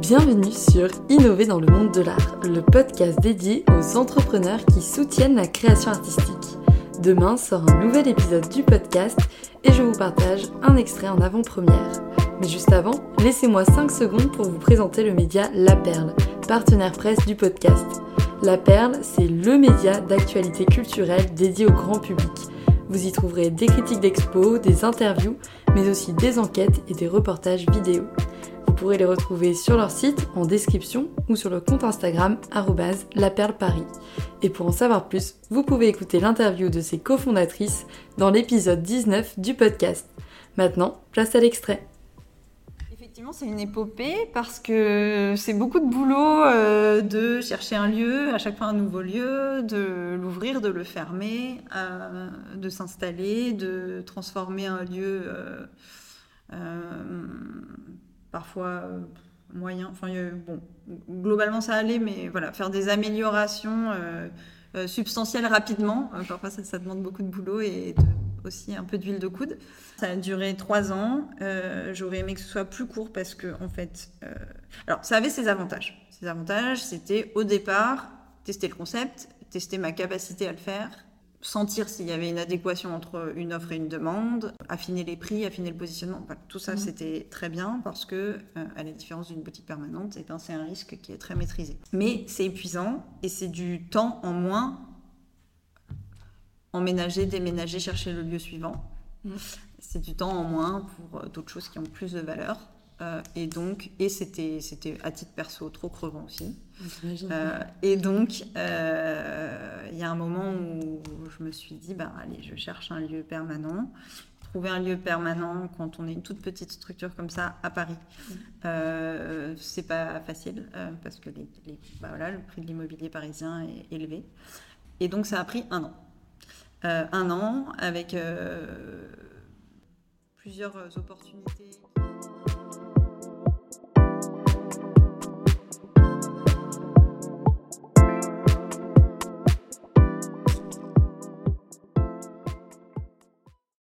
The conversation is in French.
Bienvenue sur Innover dans le monde de l'art, le podcast dédié aux entrepreneurs qui soutiennent la création artistique. Demain sort un nouvel épisode du podcast et je vous partage un extrait en avant-première. Mais juste avant, laissez-moi 5 secondes pour vous présenter le média La Perle, partenaire presse du podcast. La Perle, c'est le média d'actualité culturelle dédié au grand public. Vous y trouverez des critiques d'expos, des interviews, mais aussi des enquêtes et des reportages vidéo. Vous pourrez les retrouver sur leur site en description ou sur le compte Instagram laperleparis. Et pour en savoir plus, vous pouvez écouter l'interview de ses cofondatrices dans l'épisode 19 du podcast. Maintenant, place à l'extrait. Effectivement, c'est une épopée parce que c'est beaucoup de boulot euh, de chercher un lieu, à chaque fois un nouveau lieu, de l'ouvrir, de le fermer, euh, de s'installer, de transformer un lieu euh, parfois euh, moyen. Enfin, euh, bon, globalement ça allait, mais voilà, faire des améliorations euh, substantielles rapidement. Euh, parfois, ça, demande beaucoup de boulot et aussi un peu d'huile de coude. Ça a duré trois ans. J'aurais aimé que ce soit plus court parce que, en fait, alors ça avait ses avantages. Ses avantages, c'était au départ tester le concept, tester ma capacité à le faire, sentir s'il y avait une adéquation entre une offre et une demande, affiner les prix, affiner le positionnement. Tout ça, Mhm. c'était très bien parce que, euh, à la différence d'une boutique permanente, eh ben, c'est un risque qui est très maîtrisé. Mais c'est épuisant et c'est du temps en moins emménager, déménager, chercher le lieu suivant. Mhm. C'est du temps en moins pour euh, d'autres choses qui ont plus de valeur. Euh, et donc, et c'était, c'était à titre perso trop crevant aussi. Euh, et donc, euh, il y a un moment où je me suis dit, ben, allez, je cherche un lieu permanent. Trouver un lieu permanent quand on est une toute petite structure comme ça à Paris, euh, c'est pas facile parce que les, les- bah voilà, le prix de l'immobilier parisien est élevé. Et donc, ça a pris un an. Un an avec plusieurs opportunités.